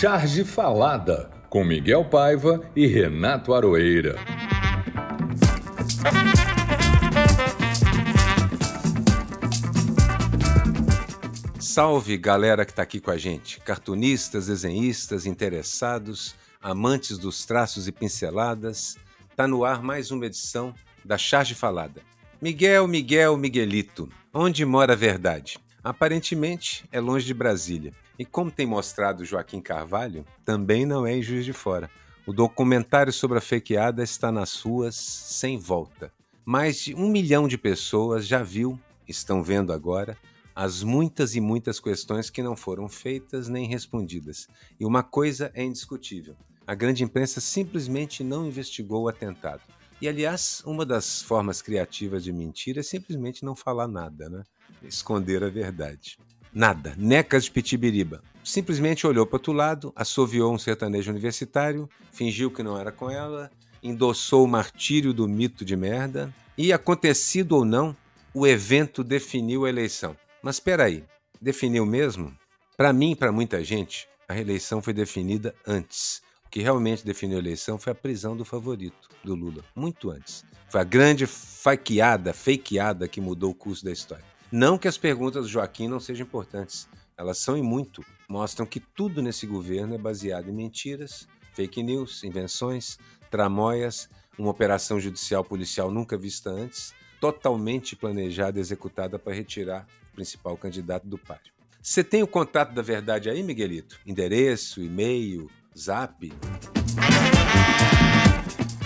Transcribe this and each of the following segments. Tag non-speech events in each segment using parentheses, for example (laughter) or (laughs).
Charge Falada, com Miguel Paiva e Renato Aroeira. Salve galera que está aqui com a gente, cartunistas, desenhistas, interessados, amantes dos traços e pinceladas. Tá no ar mais uma edição da Charge Falada. Miguel, Miguel, Miguelito, onde mora a verdade? Aparentemente é longe de Brasília. E como tem mostrado Joaquim Carvalho, também não é em Juiz de Fora. O documentário sobre a fakeada está nas ruas sem volta. Mais de um milhão de pessoas já viu, estão vendo agora, as muitas e muitas questões que não foram feitas nem respondidas. E uma coisa é indiscutível: a grande imprensa simplesmente não investigou o atentado. E, aliás, uma das formas criativas de mentira é simplesmente não falar nada, né? Esconder a verdade. Nada. Necas de Pitibiriba. Simplesmente olhou para outro lado, assoviou um sertanejo universitário, fingiu que não era com ela, endossou o martírio do mito de merda e, acontecido ou não, o evento definiu a eleição. Mas espera aí, definiu mesmo? Para mim e para muita gente, a reeleição foi definida antes. O que realmente definiu a eleição foi a prisão do favorito, do Lula, muito antes. Foi a grande fakeada, fakeada que mudou o curso da história. Não que as perguntas do Joaquim não sejam importantes, elas são e muito. Mostram que tudo nesse governo é baseado em mentiras, fake news, invenções, tramóias, uma operação judicial policial nunca vista antes, totalmente planejada e executada para retirar o principal candidato do páreo. Você tem o contato da verdade aí, Miguelito? Endereço, e-mail, zap?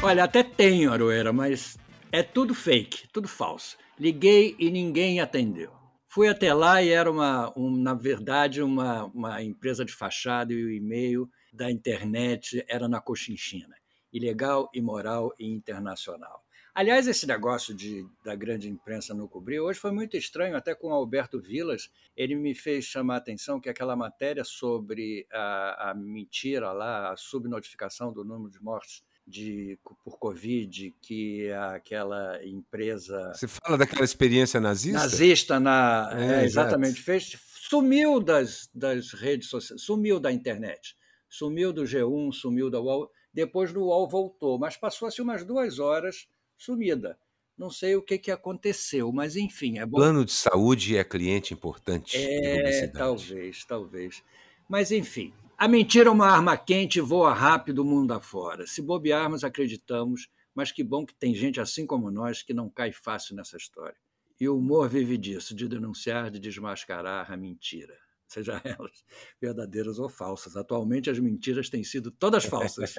Olha, até tenho, Aroeira, mas é tudo fake, tudo falso. Liguei e ninguém atendeu. Fui até lá e era, uma, um, na verdade, uma, uma empresa de fachada e o e-mail da internet era na Cochinchina. Ilegal, imoral e internacional. Aliás, esse negócio de, da grande imprensa não cobrir hoje foi muito estranho, até com o Alberto Vilas. Ele me fez chamar a atenção que aquela matéria sobre a, a mentira lá, a subnotificação do número de mortes de, por Covid que aquela empresa. Você fala daquela experiência nazista? Nazista, na, é, é, exatamente, fez, sumiu das, das redes sociais, sumiu da internet, sumiu do G1, sumiu da UOL. Depois no UOL voltou, mas passou-se umas duas horas sumida. Não sei o que, que aconteceu, mas enfim. É bom... Plano de saúde é cliente importante. É, talvez, talvez. Mas enfim, a mentira é uma arma quente e voa rápido o mundo afora. Se bobearmos, acreditamos, mas que bom que tem gente assim como nós que não cai fácil nessa história. E o humor vive disso, de denunciar, de desmascarar a mentira seja (laughs) elas verdadeiras ou falsas. Atualmente, as mentiras têm sido todas falsas,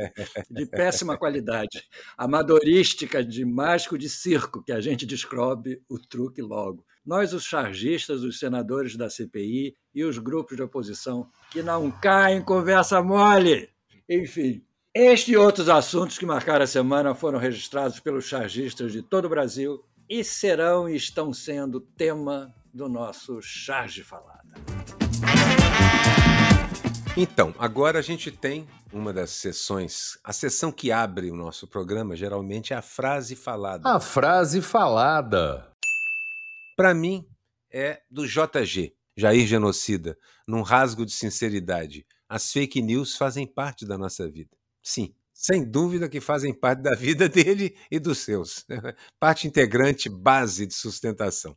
de péssima (laughs) qualidade, amadorística de mágico de circo, que a gente descobre o truque logo. Nós, os chargistas, os senadores da CPI e os grupos de oposição que não caem conversa mole. Enfim, este e outros assuntos que marcaram a semana foram registrados pelos chargistas de todo o Brasil e serão e estão sendo tema do nosso Charge Falada. Então, agora a gente tem uma das sessões, a sessão que abre o nosso programa, geralmente é a frase falada. A frase falada. Para mim, é do JG, Jair Genocida, num rasgo de sinceridade. As fake news fazem parte da nossa vida. Sim, sem dúvida que fazem parte da vida (laughs) dele e dos seus. (laughs) Parte integrante, base de sustentação.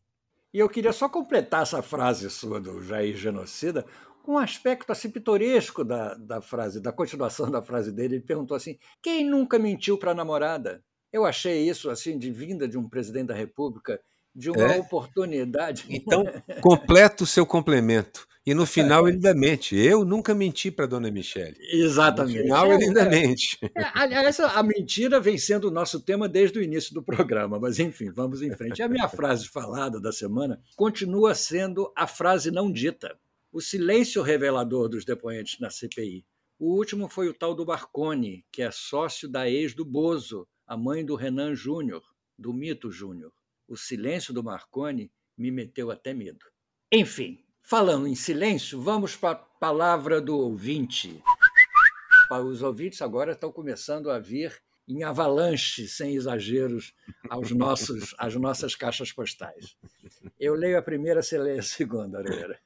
E eu queria só completar essa frase sua do Jair Genocida com um aspecto assim pitoresco da, da frase, da continuação da frase dele. Ele perguntou assim: quem nunca mentiu para a namorada? Eu achei isso assim de vinda de um presidente da República, de uma é? oportunidade. Então, (laughs) completa o seu complemento. E no final ele ainda mente. Eu nunca menti para dona Michele. Exatamente. No final ele ainda mente. É, aliás, a mentira vem sendo o nosso tema desde o início do programa, mas enfim, vamos em frente. A minha (laughs) frase falada da semana continua sendo a frase não dita. O silêncio revelador dos depoentes na CPI. O último foi o tal do Barcone, que é sócio da ex do Bozo, a mãe do Renan Júnior, do Mito Júnior. O silêncio do Marconi me meteu até medo. Enfim, Falando em silêncio, vamos para a palavra do ouvinte. Os ouvintes agora estão começando a vir em avalanche, sem exageros, aos nossos, às nossas caixas postais. Eu leio a primeira, você lê a segunda, Aroeira.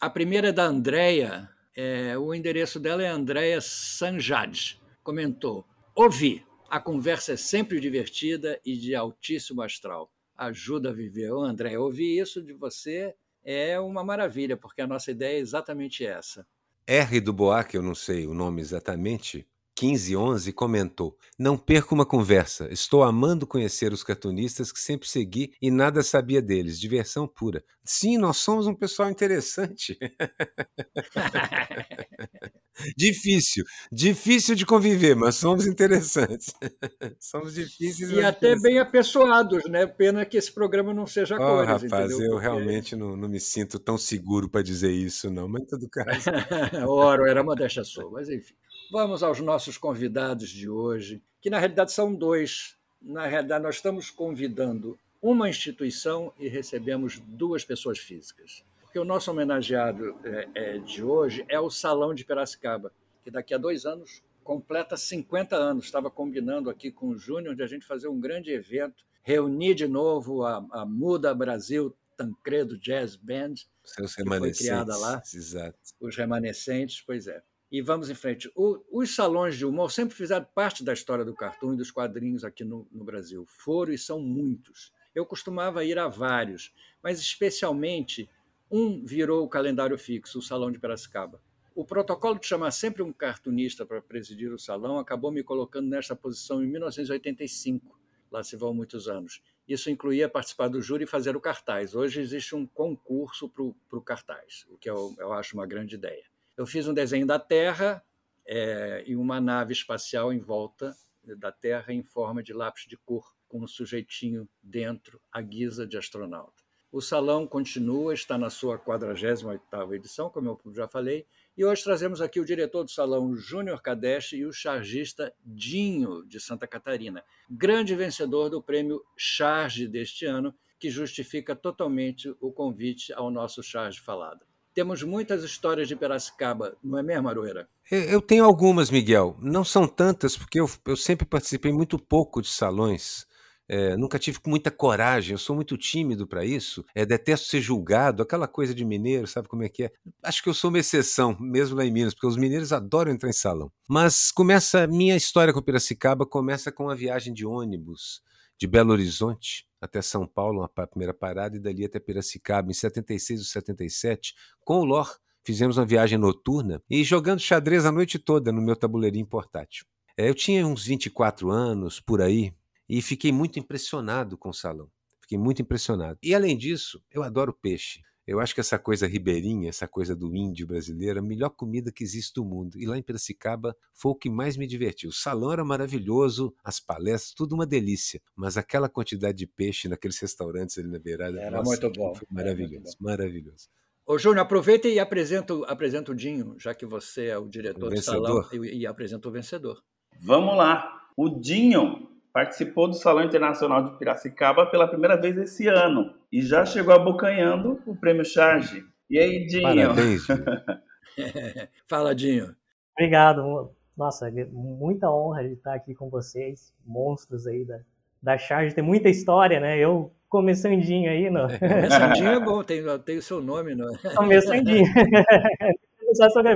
A primeira é da Andréia É, o endereço dela é Andréa Sanjad. Comentou: Ouvi, a conversa é sempre divertida e de altíssimo astral. Ajuda a viver. Ô, André, ouvir isso de você é uma maravilha, porque a nossa ideia é exatamente essa. R do Boa, que eu não sei o nome exatamente, 1511 comentou: Não perca uma conversa. Estou amando conhecer os cartunistas que sempre segui e nada sabia deles. Diversão pura. Sim, nós somos um pessoal interessante. (laughs) difícil, difícil de conviver, mas somos interessantes. (laughs) somos difíceis. E até bem apessoados, né? Pena que esse programa não seja oh, cores, rapaz, entendeu? eu Porque... realmente não, não, me sinto tão seguro para dizer isso, não. Mas tudo caso. (laughs) Oro, era uma deixa sua, mas enfim. Vamos aos nossos convidados de hoje, que na realidade são dois. Na realidade, nós estamos convidando uma instituição e recebemos duas pessoas físicas. Porque o nosso homenageado é, é, de hoje é o Salão de Piracicaba, que daqui a dois anos completa 50 anos. Estava combinando aqui com o Júnior de a gente fazer um grande evento, reunir de novo a, a Muda Brasil Tancredo Jazz Band, Seus que foi criada lá. Exato. Os remanescentes, pois é e vamos em frente. O, os salões de humor sempre fizeram parte da história do cartoon e dos quadrinhos aqui no, no, Brasil. Foram e são muitos. Eu costumava ir a vários, mas especialmente um virou o calendário fixo, o Salão de Piracicaba. O protocolo de chamar sempre um cartunista para presidir o salão acabou me colocando nesta posição em 1985. Lá se vão muitos anos. Isso incluía participar do júri e fazer o cartaz. Hoje existe um concurso para o cartaz, o que eu, eu acho uma grande ideia. Eu fiz um desenho da Terra é, e uma nave espacial em volta da Terra em forma de lápis de cor, com um sujeitinho dentro, à guisa de astronauta. O salão continua, está na sua 48ª edição, como eu já falei, e hoje trazemos aqui o diretor do salão, Júnior Kadesh, e o chargista Dinho, de Santa Catarina, grande vencedor do prêmio Charge deste ano, que justifica totalmente o convite ao nosso Charge Falado. Temos muitas histórias de Piracicaba, não é mesmo, Aroeira? Eu tenho algumas, Miguel. Não são tantas, porque eu, eu sempre participei muito pouco de salões. É, nunca tive muita coragem, eu sou muito tímido para isso. É, detesto ser julgado, aquela coisa de mineiro, sabe como é que é? Acho que eu sou uma exceção, mesmo lá em Minas, porque os mineiros adoram entrar em salão. Mas começa, minha história com Piracicaba começa com uma viagem de ônibus de Belo Horizonte até São Paulo, uma primeira parada, e dali até Piracicaba, em 76 ou 77, com o LOR. Fizemos uma viagem noturna e jogando xadrez a noite toda no meu tabuleirinho portátil. É, eu tinha uns 24 anos, por aí, e fiquei muito impressionado com o salão. Fiquei muito impressionado. E além disso, eu adoro peixe. Eu acho que essa coisa ribeirinha, essa coisa do índio brasileiro, é a melhor comida que existe no mundo. E lá em Piracicaba foi o que mais me divertiu. O salão era maravilhoso, as palestras, tudo uma delícia. Mas aquela quantidade de peixe naqueles restaurantes ali na beirada. Era nossa, muito bom. Maravilhoso, muito bom. maravilhoso. Ô, Júnior, aproveita e apresenta, apresenta o Dinho, já que você é o diretor o do salão, e, e apresenta o vencedor. Vamos lá. O Dinho participou do Salão Internacional de Piracicaba pela primeira vez esse ano e já chegou abocanhando o prêmio Charge. E aí, Dinho? Parabéns. (laughs) (laughs) Fala, Dinho. Obrigado. Nossa, muita honra de estar aqui com vocês, monstros aí da, da Charge. Tem muita história, né? Eu começandinho aí, não. Começandinho é (laughs) bom, tem, tem o seu nome, não é? Começandinho.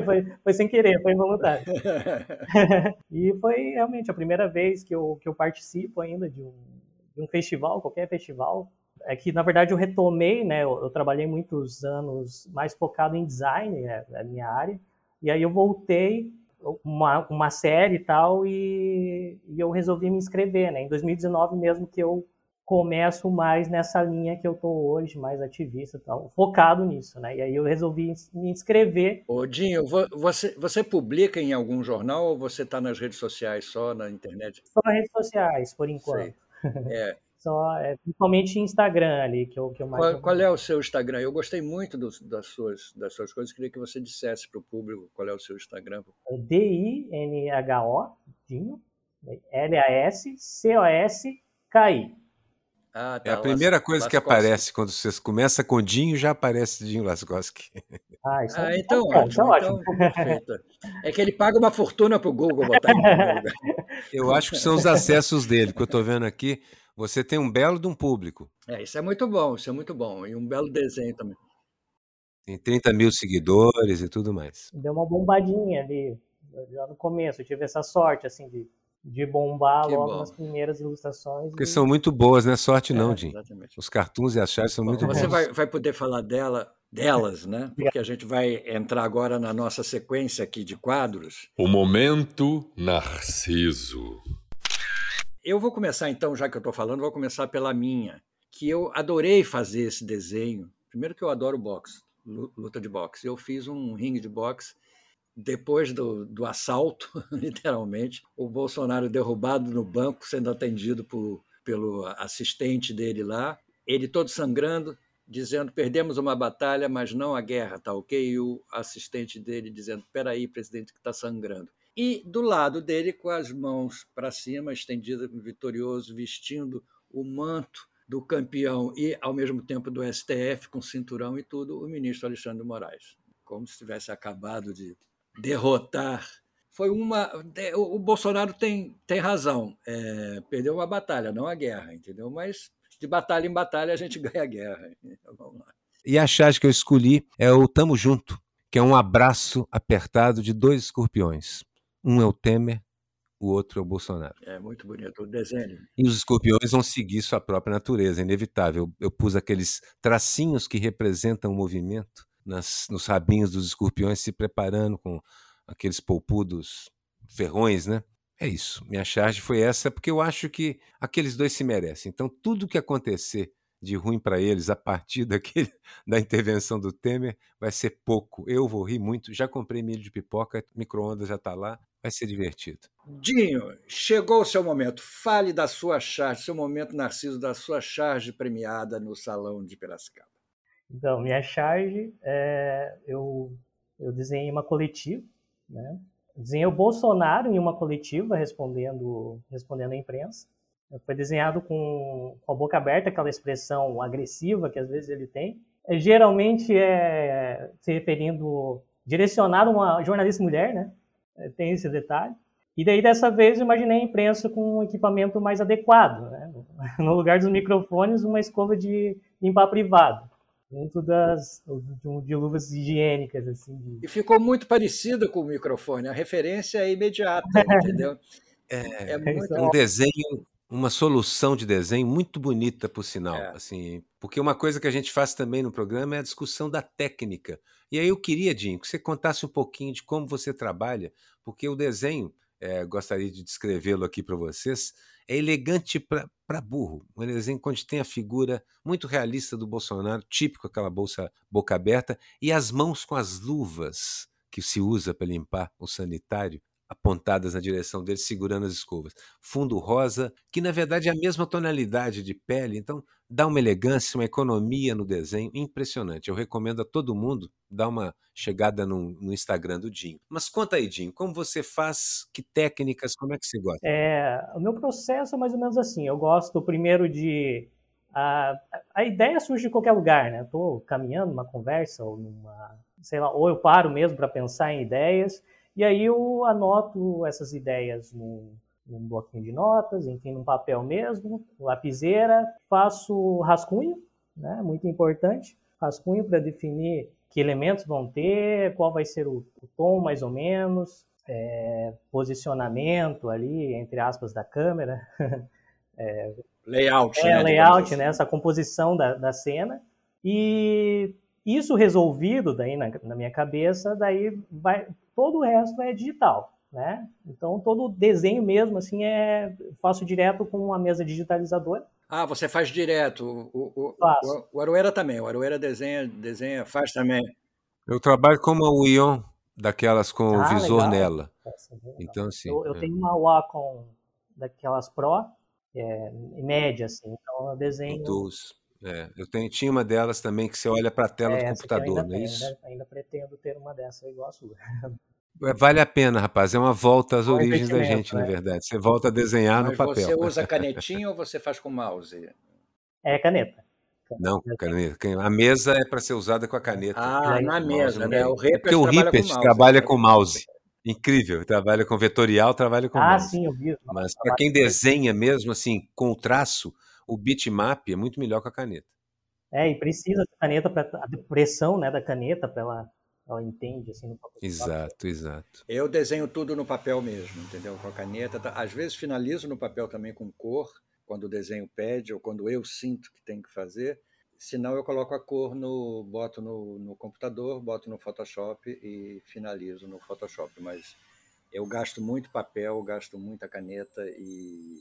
Foi, foi sem querer, foi involuntário. (laughs) (laughs) e foi realmente a primeira vez que eu, que eu participo ainda de um, de um festival, qualquer festival. É que, na verdade, eu retomei, né? Eu, eu trabalhei muitos anos mais focado em design, é, é a minha área. E aí eu voltei uma, uma série e tal, e, e eu resolvi me inscrever, né? Em 2019 mesmo que eu começo mais nessa linha que eu tô hoje, mais ativista, tal, focado nisso, né? E aí eu resolvi me inscrever. Ô, Dinho, você, você publica em algum jornal ou você está nas redes sociais só na internet? Só nas redes sociais, por enquanto. É. (laughs) Só, é, principalmente Instagram ali, que eu, que eu mais. Qual, qual, é o seu Instagram? Eu gostei muito do, das, suas, das suas coisas, queria que você dissesse para o público qual é o seu Instagram. É D-I-N-H-O, Dinho, L-A-S-C-O-S-K-I. Ah, tá, é a primeira Las, coisa que aparece quando você começa com Dinho, já aparece Dinho Lascowski. Ah, isso ah, é, então, é, ótimo, então, ótimo. É que ele paga uma fortuna para o Google botar em (laughs) Eu acho que são os acessos dele, que eu estou vendo aqui. Você tem um belo de um público. É, isso é muito bom, isso é muito bom. E um belo desenho também. Tem 30 mil seguidores e tudo mais. Deu uma bombadinha ali, já no começo. Eu tive essa sorte, assim, de, de bombar Que logo bom. nas primeiras ilustrações. Porque e- são muito boas, não é sorte não, É, Jim. Exatamente. Os cartoons e as charges são muito Você bons. vai, vai poder falar dela, delas, né? (laughs) Porque a gente vai entrar agora na nossa sequência aqui de quadros. O momento Narciso. Eu vou começar então, já que eu estou falando, vou começar pela minha, que eu adorei fazer esse desenho. Primeiro que eu adoro boxe, lu- luta de boxe. Eu fiz um ringue de boxe depois do, do assalto, (laughs) literalmente, o Bolsonaro derrubado no banco, sendo atendido por, pelo assistente dele lá, ele todo sangrando, dizendo perdemos uma batalha, mas não a guerra, tá ok? E o assistente dele dizendo, peraí, presidente, que está sangrando. E do lado dele, com as mãos para cima, estendidas, vitorioso, vestindo o manto do campeão e, ao mesmo tempo, do STF, com cinturão e tudo, o ministro Alexandre de Moraes. Como se tivesse acabado de derrotar. Foi uma. O Bolsonaro tem, tem razão. É, perdeu uma batalha, não a guerra, entendeu? Mas de batalha em batalha a gente (laughs) ganha a guerra. Então, vamos lá. E a charge que eu escolhi é o Tamo Junto, que é um abraço apertado de dois escorpiões. Um é o Temer, o outro é o Bolsonaro. É muito bonito o desenho. E os escorpiões vão seguir sua própria natureza, é inevitável. Eu, eu pus aqueles tracinhos que representam o movimento nas, nos rabinhos dos escorpiões se preparando com aqueles polpudos ferrões, né? É isso. Minha charge foi essa, porque eu acho que aqueles dois se merecem. Então, tudo que acontecer de ruim para eles a partir (laughs) daquele, da intervenção do Temer vai ser pouco. Eu vou rir muito. Já comprei milho de pipoca, micro-ondas já está lá. Vai ser divertido. Dinho, chegou o seu momento. Fale da sua charge, seu momento narciso da sua charge premiada no Salão de Piracicaba. Então, minha charge, é, eu, eu desenhei uma coletiva, né? Desenhei o Bolsonaro em uma coletiva respondendo, respondendo à imprensa. Foi desenhado com, com a boca aberta, aquela expressão agressiva que às vezes ele tem. É, geralmente é se referindo, direcionado a uma jornalista mulher, né? É, tem esse detalhe. E daí, dessa vez, imaginei a imprensa com um equipamento mais adequado. Né? (laughs) No lugar dos microfones, uma escova de limpar privado junto das de, de luvas higiênicas assim. De... E ficou muito parecida com o microfone. A referência é imediata, (laughs) entendeu? É, é muito... um desenho, uma solução de desenho muito bonita, por sinal. É. Assim, porque uma coisa que a gente faz também no programa é a discussão da técnica. E aí eu queria, Jim, que você contasse um pouquinho de como você trabalha, porque o desenho, é, gostaria de descrevê-lo aqui para vocês, é elegante para burro. Um desenho onde tem a figura muito realista do Bolsonaro, típico aquela bolsa boca aberta, e as mãos com as luvas que se usa para limpar o sanitário, apontadas na direção dele, segurando as escovas. Fundo rosa, que na verdade é a mesma tonalidade de pele, então dá uma elegância, uma economia no desenho impressionante. Eu recomendo a todo mundo dar uma chegada no, no Instagram do Dinho. Mas conta aí, Dinho, como você faz, que técnicas, como é que você gosta? É, o meu processo é mais ou menos assim. Eu gosto primeiro de a, a ideia surge de qualquer lugar, né? Estou caminhando numa conversa ou numa, sei lá, ou eu paro mesmo para pensar em ideias e aí eu anoto essas ideias num, num bloquinho de notas, enfim, num papel mesmo, lapiseira, faço rascunho, né? Muito importante, rascunho para definir que elementos vão ter, qual vai ser o, o tom mais ou menos, é, posicionamento ali, entre aspas, da câmera. (laughs) é, layout, é, né? layout, né? Essa composição da, da cena. E isso resolvido daí na, na minha cabeça, daí vai, todo o resto é digital, né? Então todo o desenho mesmo assim é faço direto com uma mesa digitalizadora. Ah, você faz direto. O, o, o, o Aroeira também. O Aroeira desenha, desenha, faz também. Eu trabalho com uma Wion daquelas com ah, o visor legal. nela. Então assim. Eu, eu é. tenho uma Wacom daquelas Pro, é, em média assim. Então eu desenho. Dos. É, eu tenho, tinha uma delas também que você olha para a tela é, do computador, ainda não é isso? Ainda, ainda, pretendo ter uma dessa igual a sua. Vale a pena, rapaz. É uma volta às um origens da gente, na verdade. Você volta a desenhar Mas no papel. Você usa (laughs) canetinha ou você faz com mouse? É caneta. Não, caneta. A mesa é para ser usada com a caneta. Ah, na mesa, né? O é porque o Rippet trabalha, trabalha com mouse. Incrível, trabalha com vetorial, trabalha com ah, mouse. Ah, sim, eu vi. Mas para quem desenha mesmo assim, com o traço, o bitmap é muito melhor com a caneta. É, e precisa de caneta para a pressão, né, da caneta para ela ela entende assim no papel. Exato, exato. Eu desenho tudo no papel mesmo, entendeu? Com a caneta. Tá? Às vezes finalizo no papel também com cor, quando o desenho pede ou quando eu sinto que tem que fazer. Senão eu coloco a cor no boto no, no computador, boto no Photoshop e finalizo no Photoshop, mas eu gasto muito papel, gasto muita caneta e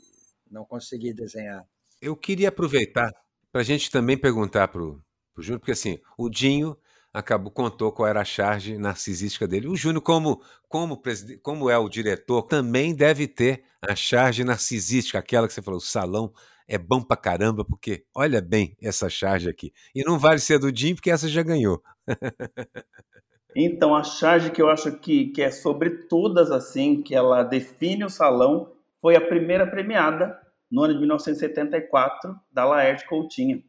não consegui desenhar. Eu queria aproveitar para a gente também perguntar para o Júnior, porque assim, o Dinho acabou contou qual era a charge narcisística dele. O Júnior, como, como, como é o diretor, também deve ter a charge narcisística, aquela que você falou, o salão é bom pra caramba, porque olha bem essa charge aqui. E não vale ser do Jim, porque essa já ganhou. (laughs) então, a charge que eu acho que, que é sobre todas, assim, que ela define o salão, foi a primeira premiada no ano de 1974 da Laerte Coutinho,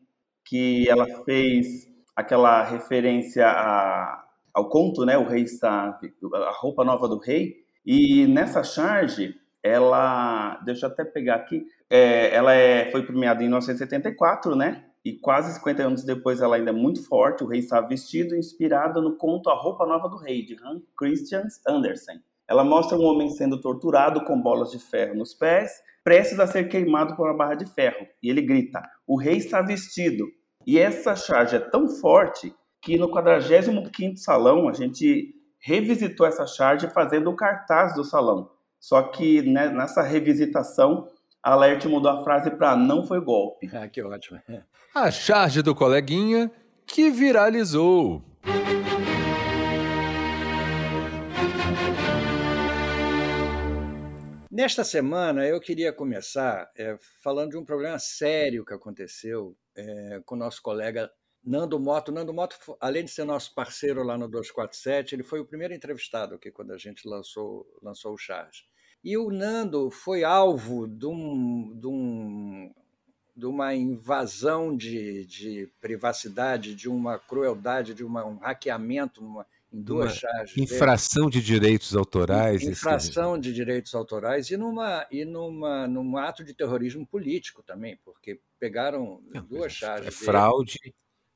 que ela fez aquela referência a, ao conto, né? O rei está a roupa nova do rei. E nessa charge, ela, deixa eu até pegar aqui, é, ela é, foi premiada em 1974, né? E quase 50 anos depois ela ainda é muito forte. O rei está vestido, inspirado no conto A Roupa Nova do Rei, de Hans Christian Andersen. Ela mostra um homem sendo torturado com bolas de ferro nos pés, prestes a ser queimado por uma barra de ferro. E ele grita: O rei está vestido, e essa charge é tão forte que no 45º salão a gente revisitou essa charge fazendo o cartaz do salão. Só que né, nessa revisitação, a Alert mudou a frase para não foi golpe. Ah, que ótimo. (laughs) A charge do coleguinha que viralizou. Nesta semana eu queria começar é, falando de um problema sério que aconteceu é, com o nosso colega Nando Moto. Nando Moto, além de ser nosso parceiro lá no 247, ele foi o primeiro entrevistado aqui quando a gente lançou, lançou o Charge. E o Nando foi alvo de, um, de, um, de uma invasão de, de, privacidade, de uma crueldade, de uma, um hackeamento numa, em duas charges. Infração dele. de direitos autorais. Infração de direitos autorais e, numa, e numa, num ato de terrorismo político também, porque pegaram Não, duas charges. É fraude.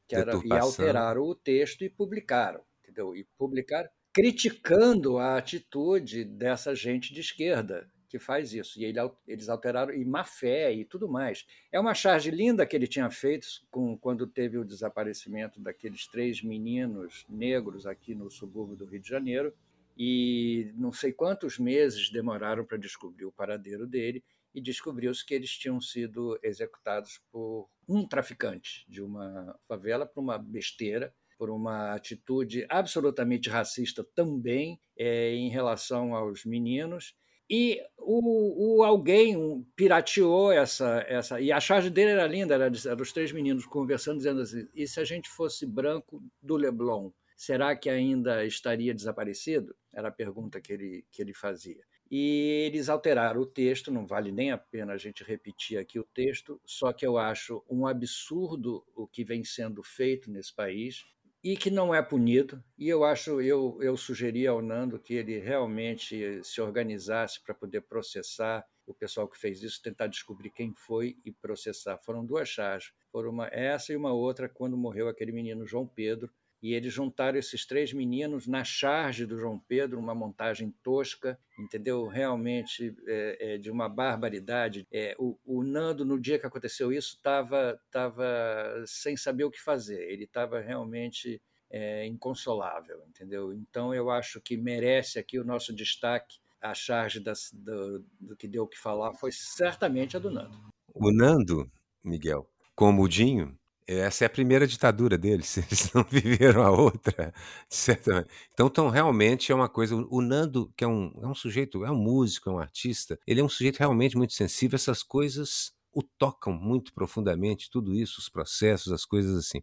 que era, e alteraram o texto e publicaram. Entendeu? E publicaram criticando a atitude dessa gente de esquerda que faz isso. E ele, eles alteraram, e má fé e tudo mais. É uma charge linda que ele tinha feito com, quando teve o desaparecimento daqueles três meninos negros aqui no subúrbio do Rio de Janeiro. E não sei quantos meses demoraram para descobrir o paradeiro dele, e descobriu-se que eles tinham sido executados por um traficante de uma favela por uma besteira por uma atitude absolutamente racista também é, em relação aos meninos e o, o, alguém pirateou essa, essa. E a charge dele era linda, era, era os três meninos conversando, dizendo assim: e se a gente fosse branco do Leblon, será que ainda estaria desaparecido? Era a pergunta que ele, que ele fazia. E eles alteraram o texto, não vale nem a pena a gente repetir aqui o texto, só que eu acho um absurdo o que vem sendo feito nesse país e que não é punido. E eu acho, eu, eu sugeri ao Nando que ele realmente se organizasse para poder processar o pessoal que fez isso, tentar descobrir quem foi e processar. Foram duas charges, foram uma essa e uma outra quando morreu aquele menino João Pedro, e eles juntaram esses três meninos na charge do João Pedro, uma montagem tosca, entendeu? Realmente é, é, de uma barbaridade. É, o, o, Nando, no dia que aconteceu isso, estava tava sem saber o que fazer, ele estava realmente é, inconsolável, entendeu? Então eu acho que merece aqui o nosso destaque. A charge das, do, do que deu o que falar foi certamente a do Nando. O Nando, Miguel, como o Dinho, essa é a primeira ditadura deles, (laughs) eles não viveram a outra, certamente. Então, então, realmente é uma coisa. O Nando, que é um, é um sujeito, é um músico, é um artista, ele é um sujeito realmente muito sensível. Essas coisas o tocam muito profundamente, tudo isso, os processos, as coisas assim.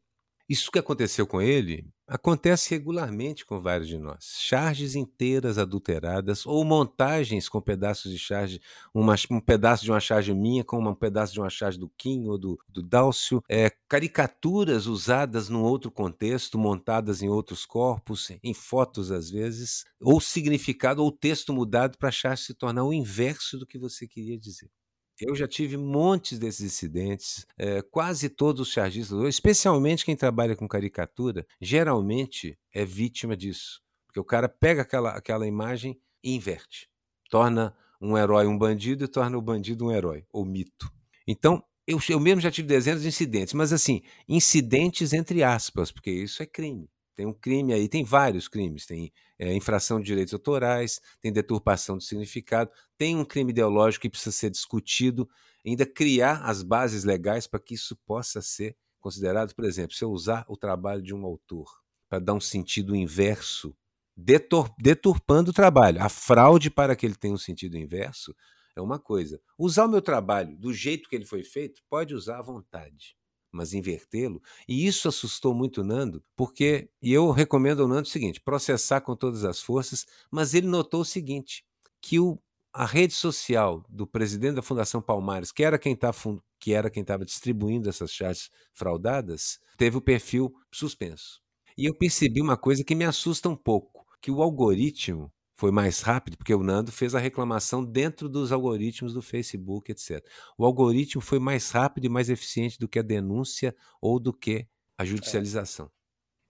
Isso que aconteceu com ele acontece regularmente com vários de nós. Charges inteiras adulteradas ou montagens com pedaços de charge, uma, um pedaço de uma charge minha com um pedaço de uma charge do Kim ou do, do Dálcio, é, caricaturas usadas num outro contexto, montadas em outros corpos, em fotos às vezes, ou significado ou texto mudado para a charge se tornar o inverso do que você queria dizer. Eu já tive montes desses incidentes, é, quase todos os chargistas, especialmente quem trabalha com caricatura, geralmente é vítima disso. Porque o cara pega aquela, aquela imagem e inverte. Torna um herói um bandido e torna o bandido um herói, ou mito. Então, eu, eu mesmo já tive dezenas de incidentes, mas assim, incidentes entre aspas, porque isso é crime. Tem um crime aí, tem vários crimes. Tem é, infração de direitos autorais, tem deturpação de significado, tem um crime ideológico que precisa ser discutido, ainda criar as bases legais para que isso possa ser considerado. Por exemplo, se eu usar o trabalho de um autor para dar um sentido inverso, detur deturpando o trabalho, a fraude para que ele tenha um sentido inverso é uma coisa. Usar o meu trabalho do jeito que ele foi feito, pode usar à vontade mas invertê-lo. E isso assustou muito o Nando, porque, e eu recomendo ao Nando o seguinte: processar com todas as forças, mas ele notou o seguinte: que o, a rede social do presidente da Fundação Palmares, que era quem tá, que era quem estava distribuindo essas chats fraudadas, teve o perfil suspenso. E eu percebi uma coisa que me assusta um pouco, que o algoritmo foi mais rápido, porque o Nando fez a reclamação dentro dos algoritmos do Facebook, etc. O algoritmo foi mais rápido e mais eficiente do que a denúncia ou do que a judicialização.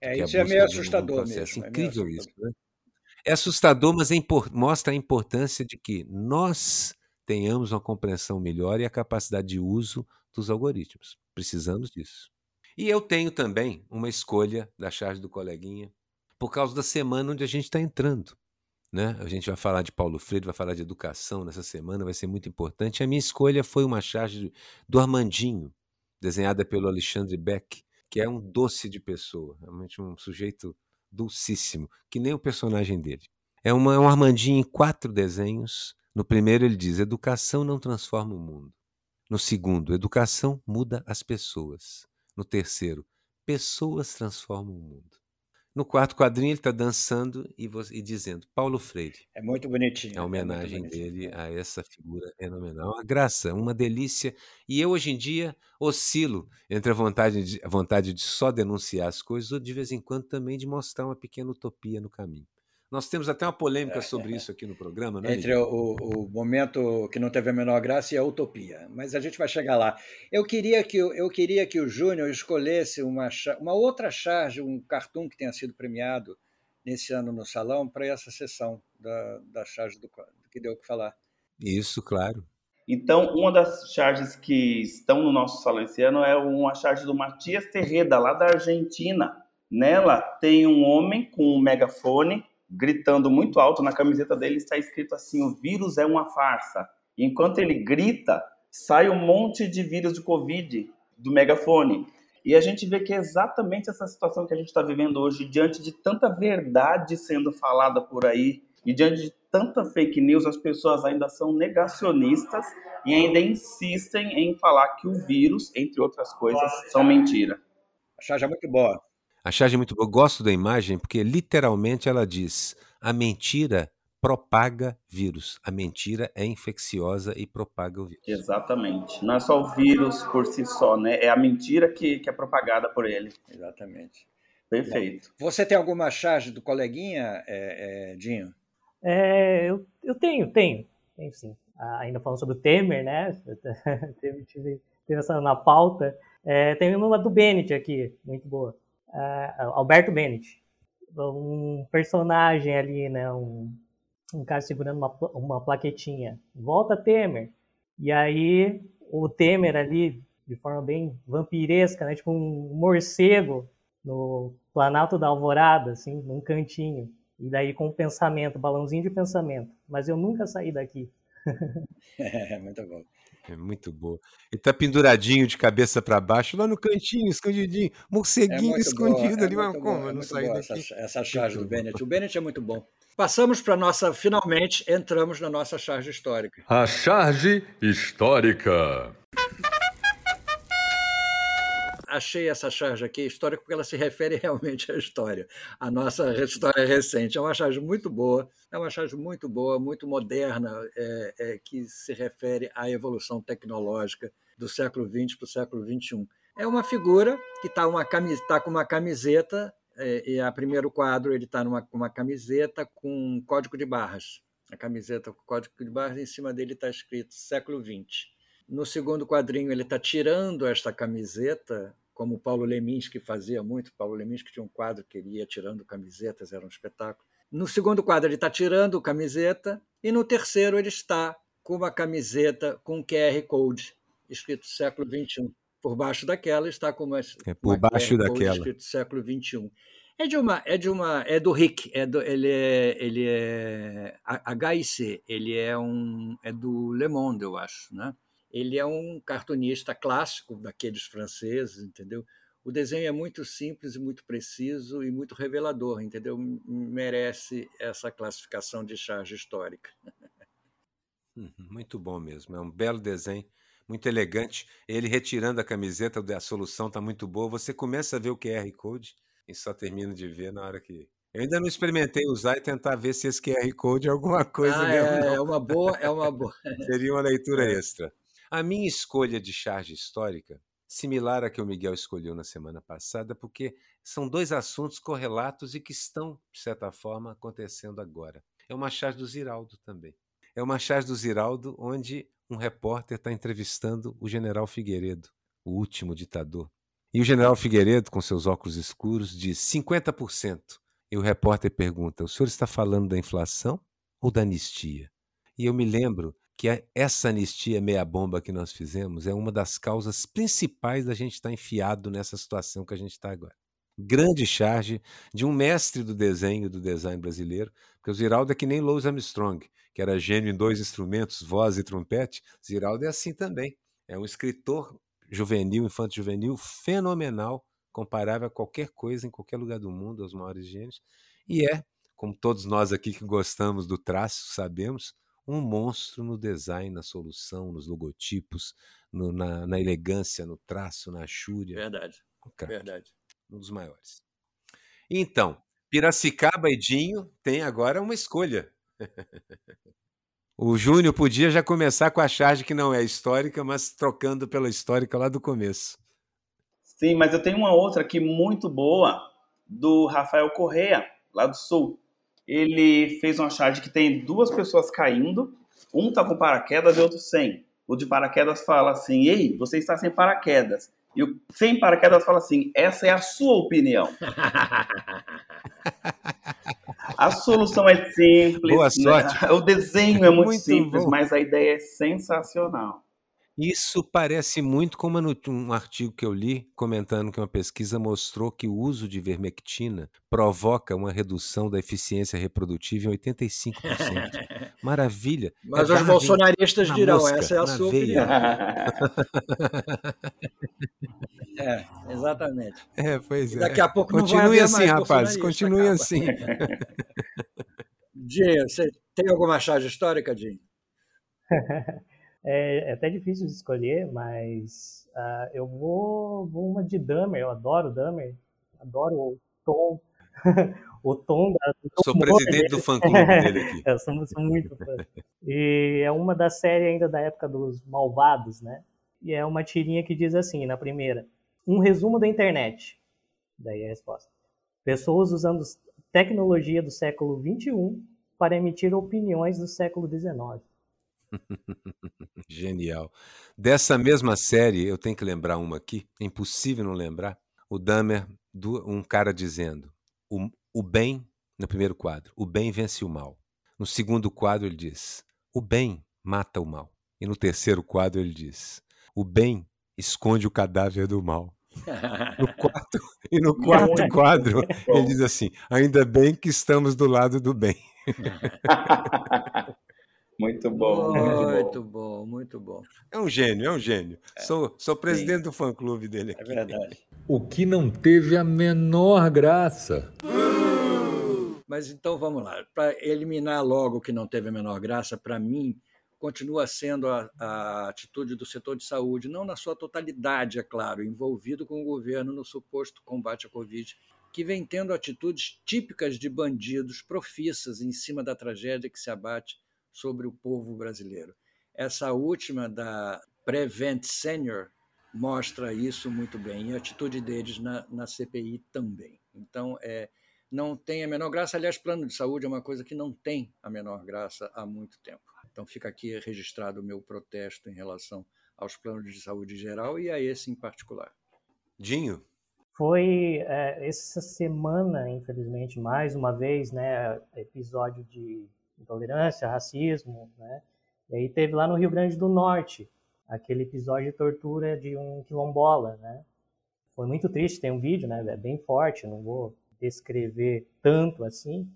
É, é isso é meio assustador mesmo. É incrível isso. Né? É assustador, mas é mostra a importância de que nós tenhamos uma compreensão melhor e a capacidade de uso dos algoritmos. Precisamos disso. E eu tenho também uma escolha da charge do coleguinha, por causa da semana onde a gente está entrando. Né? A gente vai falar de Paulo Freire, vai falar de educação nessa semana, vai ser muito importante. A minha escolha foi uma charge do Armandinho, desenhada pelo Alexandre Beck, que é um doce de pessoa, realmente um sujeito dulcíssimo, que nem o personagem dele. É, uma, é um Armandinho em quatro desenhos. No primeiro ele diz: educação não transforma o mundo. No segundo, educação muda as pessoas. No terceiro, pessoas transformam o mundo. No quarto quadrinho ele está dançando e, e, dizendo Paulo Freire. É muito bonitinho. É a homenagem é dele a essa figura fenomenal. Uma graça, uma delícia. E eu hoje em dia oscilo entre a vontade de, a vontade de só denunciar as coisas ou de vez em quando também de mostrar uma pequena utopia no caminho. Nós temos até uma polêmica sobre isso aqui no programa, né? Entre o, o, momento que não teve a menor graça e a utopia. Mas a gente vai chegar lá. Eu queria que, eu queria que o Júnior escolhesse uma, uma outra charge, um cartoon que tenha sido premiado nesse ano no salão, para essa sessão da, da charge do, que deu o que falar. Isso, claro. Então, uma das charges que estão no nosso salão esse ano é uma charge do Matias Terreda, lá da Argentina. Nela tem um homem com um megafone gritando muito alto, na camiseta dele está escrito assim: o vírus é uma farsa. E enquanto ele grita, sai um monte de vírus de Covid do megafone. E a gente vê que é exatamente essa situação que a gente está vivendo hoje, diante de tanta verdade sendo falada por aí, e diante de tanta fake news, as pessoas ainda são negacionistas e ainda insistem em falar que o vírus, entre outras coisas, são mentira. A charge é muito boa. A charge é muito boa. Eu gosto da imagem porque literalmente ela diz: a mentira propaga vírus. A mentira é infecciosa e propaga o vírus. Exatamente. Não é só o vírus por si só, né? É a mentira que, que é propagada por ele. Exatamente. Perfeito. Bom, você tem alguma charge do coleguinha, é, é, Dinho? É, eu, eu tenho, tenho. Tenho sim. Ah, ainda falando sobre o Temer, né? (laughs) tive, essa na pauta. É, tem uma do Bennett aqui, muito boa uh, Alberto Bennett, um personagem ali, né, um, um cara segurando uma, uma plaquetinha, volta Temer, e aí o Temer ali, de forma bem vampiresca, né, tipo um morcego no Planalto da Alvorada, assim, num cantinho, e daí com um pensamento, balãozinho de pensamento, mas eu nunca saí daqui. (laughs) é, muito bom. É muito boa. Ele tá penduradinho de cabeça para baixo, lá no cantinho, escondidinho, morceguinho é escondido boa, ali, é mas como? Eu não saí daqui. Essa, essa charge do Bennett. O Bennett é muito bom. Passamos para nossa, finalmente entramos na nossa charge histórica. A charge histórica achei essa charge aqui histórica porque ela se refere (laughs) realmente à história, à nossa história recente. É uma charge muito boa, é uma charge muito boa, muito moderna, é, é, que se refere à evolução tecnológica do século XX para o século XXI. É uma figura que está tá com uma camiseta, é, e a primeiro quadro ele está com uma camiseta com um código de barras. A camiseta com código de barras, em cima dele está escrito século XX. No segundo quadrinho, ele está tirando esta camiseta, como o Paulo Leminski fazia muito. Paulo Leminski tinha um quadro que ele ia tirando camisetas, era um espetáculo. No segundo quadro, ele está tirando camiseta, e no terceiro, ele está com uma camiseta com QR Code, escrito século XXI. Por baixo daquela está com uma, é por uma baixo QR daquela. escrito século XXI. É de uma, é de uma, é do Rick, é do, ele é, ele é HIC, ele é um, é do Le Monde, eu acho, né? Ele é um cartunista clássico daqueles franceses, entendeu? O desenho é muito simples e muito preciso e muito revelador, entendeu? Merece essa classificação de charge histórica. Uhum, muito bom mesmo, é um belo desenho, muito elegante. Ele retirando a camiseta, a solução está muito boa. Você começa a ver o QR Code e só termina de ver na hora que. Eu ainda não experimentei usar e tentar ver se esse QR Code é alguma coisa ah, mesmo. É, é, uma boa, é uma boa. (laughs) Seria uma leitura é. extra. A minha escolha de charge histórica, similar à que o Miguel escolheu na semana passada, porque são dois assuntos correlatos e que estão, de certa forma, acontecendo agora. É uma charge do Ziraldo também. É uma charge do Ziraldo onde um repórter está entrevistando o general Figueiredo, o último ditador. E o general Figueiredo, com seus óculos escuros, diz 50%. E o repórter pergunta: o senhor está falando da inflação ou da anistia? E eu me lembro que essa anistia meia-bomba que nós fizemos é uma das causas principais da gente estar enfiado nessa situação que a gente está agora. Grande charge de um mestre do desenho do design brasileiro, porque o Ziraldo é que nem Louis Armstrong, que era gênio em dois instrumentos, voz e trompete. Ziraldo é assim também. É um escritor juvenil, infanto juvenil, fenomenal, comparável a qualquer coisa em qualquer lugar do mundo, aos maiores gênios. E é, como todos nós aqui que gostamos do traço, sabemos, um monstro no design, na solução, nos logotipos, no, na, na, elegância, no traço, na chúria. Verdade. Um Verdade. Um dos maiores. Então, Piracicaba e Dinho tem agora uma escolha. o Júnior podia já começar com a charge que não é histórica, mas trocando pela histórica lá do começo. Sim, mas eu tenho uma outra aqui muito boa do Rafael Correa, lá do Sul ele fez uma charge que tem duas pessoas caindo, um tá com paraquedas e outro sem. O de paraquedas fala assim: Ei, você está sem paraquedas. E o sem paraquedas fala assim: Essa é a sua opinião. a solução é simples. Boa sorte. Né? O desenho é muito, muito simples, bom. mas a ideia é sensacional. Isso parece muito com um artigo que eu li comentando que uma pesquisa mostrou que o uso de vermectina provoca uma redução da eficiência reprodutiva em 85%. (laughs) Maravilha. Mas é os bolsonaristas dirão, mosca, essa é a sua veia. opinião. (laughs) é, exatamente. É, pois é. Daqui a pouco Continue assim, rapaz, continue assim. (laughs) Dinho, você tem alguma charge histórica, Dinho? É, é até difícil de escolher, mas uh, eu vou, vou uma de Dummer. Eu adoro Dummer. Adoro o tom. (laughs) o tom da. Do Sou presidente do fã-clube dele aqui. (laughs) eu sou, sou muito fã. E é uma da série ainda da época dos Malvados, né? E é uma tirinha que diz assim, na primeira. Um resumo da internet. Daí a resposta. Pessoas usando tecnologia do século XXI para emitir opiniões do século XIX. (laughs) Genial. Dessa mesma série, eu tenho que lembrar uma aqui, é impossível não lembrar. O Dahmer, um cara dizendo: o, o bem, no primeiro quadro, o bem vence o mal. No segundo quadro, ele diz: o bem mata o mal. E no terceiro quadro, ele diz: o bem esconde o cadáver do mal. No quarto, e no (laughs) quarto quadro, (laughs) ele diz assim: ainda bem que estamos do lado do bem. Muito bom. Muito, bom. muito bom, É um gênio, é um gênio. É. Sou, sou presidente Sim. do fã-clube dele aqui. É verdade. O que não teve a menor graça. Mas então vamos lá. Para eliminar logo o que não teve a menor graça, para mim, continua sendo a, a, atitude do setor de saúde, não na sua totalidade, é claro, envolvido com o governo no suposto combate à Covid, que vem tendo atitudes típicas de bandidos profissas em cima da tragédia que se abate sobre o povo brasileiro. Essa última da Prevent Senior mostra isso muito bem, e a atitude deles na, na CPI também. Então, é, não tem a menor graça. Aliás, plano de saúde é uma coisa que não tem a menor graça há muito tempo. Então, fica aqui registrado o meu protesto em relação aos planos de saúde geral e a esse em particular. Dinho? Foi é, essa semana, infelizmente, mais uma vez, né, episódio de intolerância, racismo, né? E aí teve lá no Rio Grande do Norte aquele episódio de tortura de um quilombola, né? Foi muito triste, tem um vídeo, né? É bem forte, não vou descrever tanto assim,